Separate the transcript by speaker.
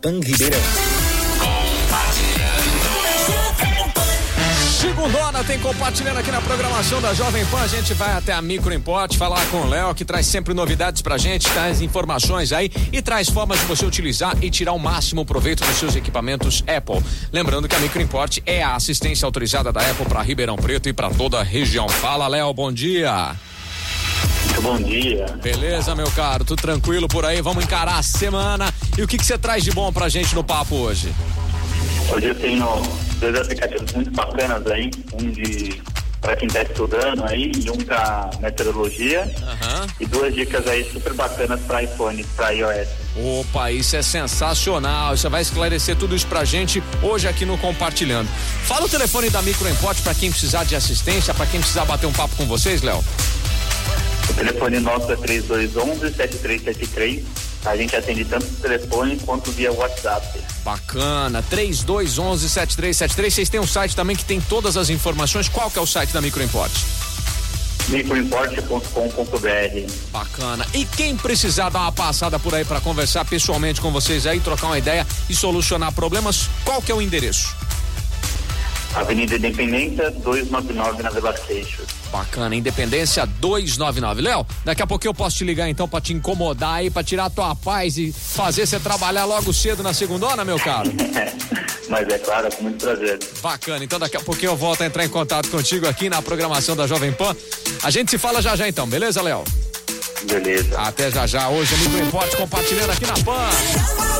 Speaker 1: Pan Ribeirão.
Speaker 2: Segundona tem compartilhando aqui na programação da Jovem Pan. A gente vai até a Micro Import falar com o Léo, que traz sempre novidades pra gente, traz informações aí e traz formas de você utilizar e tirar o máximo proveito dos seus equipamentos Apple. Lembrando que a Micro Import é a assistência autorizada da Apple para Ribeirão Preto e para toda a região. Fala, Léo, bom dia.
Speaker 3: Muito bom dia.
Speaker 2: Beleza, meu caro? Tudo tranquilo por aí? Vamos encarar a semana. E o que, que você traz de bom pra gente no papo hoje?
Speaker 3: Hoje eu tenho dois aplicativos muito bacanas aí, um de para quem está estudando aí e um para meteorologia
Speaker 2: Aham.
Speaker 3: e duas dicas aí super bacanas para iPhone, para iOS.
Speaker 2: Opa, isso é sensacional. Você vai esclarecer tudo isso pra gente hoje aqui no Compartilhando. Fala o telefone da Micro pra quem precisar de assistência, pra quem precisar bater um papo com vocês, Léo.
Speaker 3: O telefone nosso é 3211-7373. A gente atende tanto por telefone quanto via WhatsApp.
Speaker 2: Bacana. 3211 7373. Vocês têm um site também que tem todas as informações. Qual que é o site da Micro Import?
Speaker 3: microimport.com.br
Speaker 2: Bacana. E quem precisar dar uma passada por aí pra conversar pessoalmente com vocês aí, trocar uma ideia e solucionar problemas, qual que é o endereço?
Speaker 3: Avenida Independência 299 na Vila Seixas.
Speaker 2: Bacana, Independência 299. Léo, daqui a pouco eu posso te ligar então pra te incomodar aí, pra tirar a tua paz e fazer você trabalhar logo cedo na segundona, meu caro.
Speaker 3: Mas é claro, com muito prazer.
Speaker 2: Bacana, então daqui a pouquinho eu volto a entrar em contato contigo aqui na programação da Jovem Pan. A gente se fala já já então, beleza, Léo?
Speaker 3: Beleza.
Speaker 2: Até já já, hoje é Micro Import compartilhando aqui na Pan.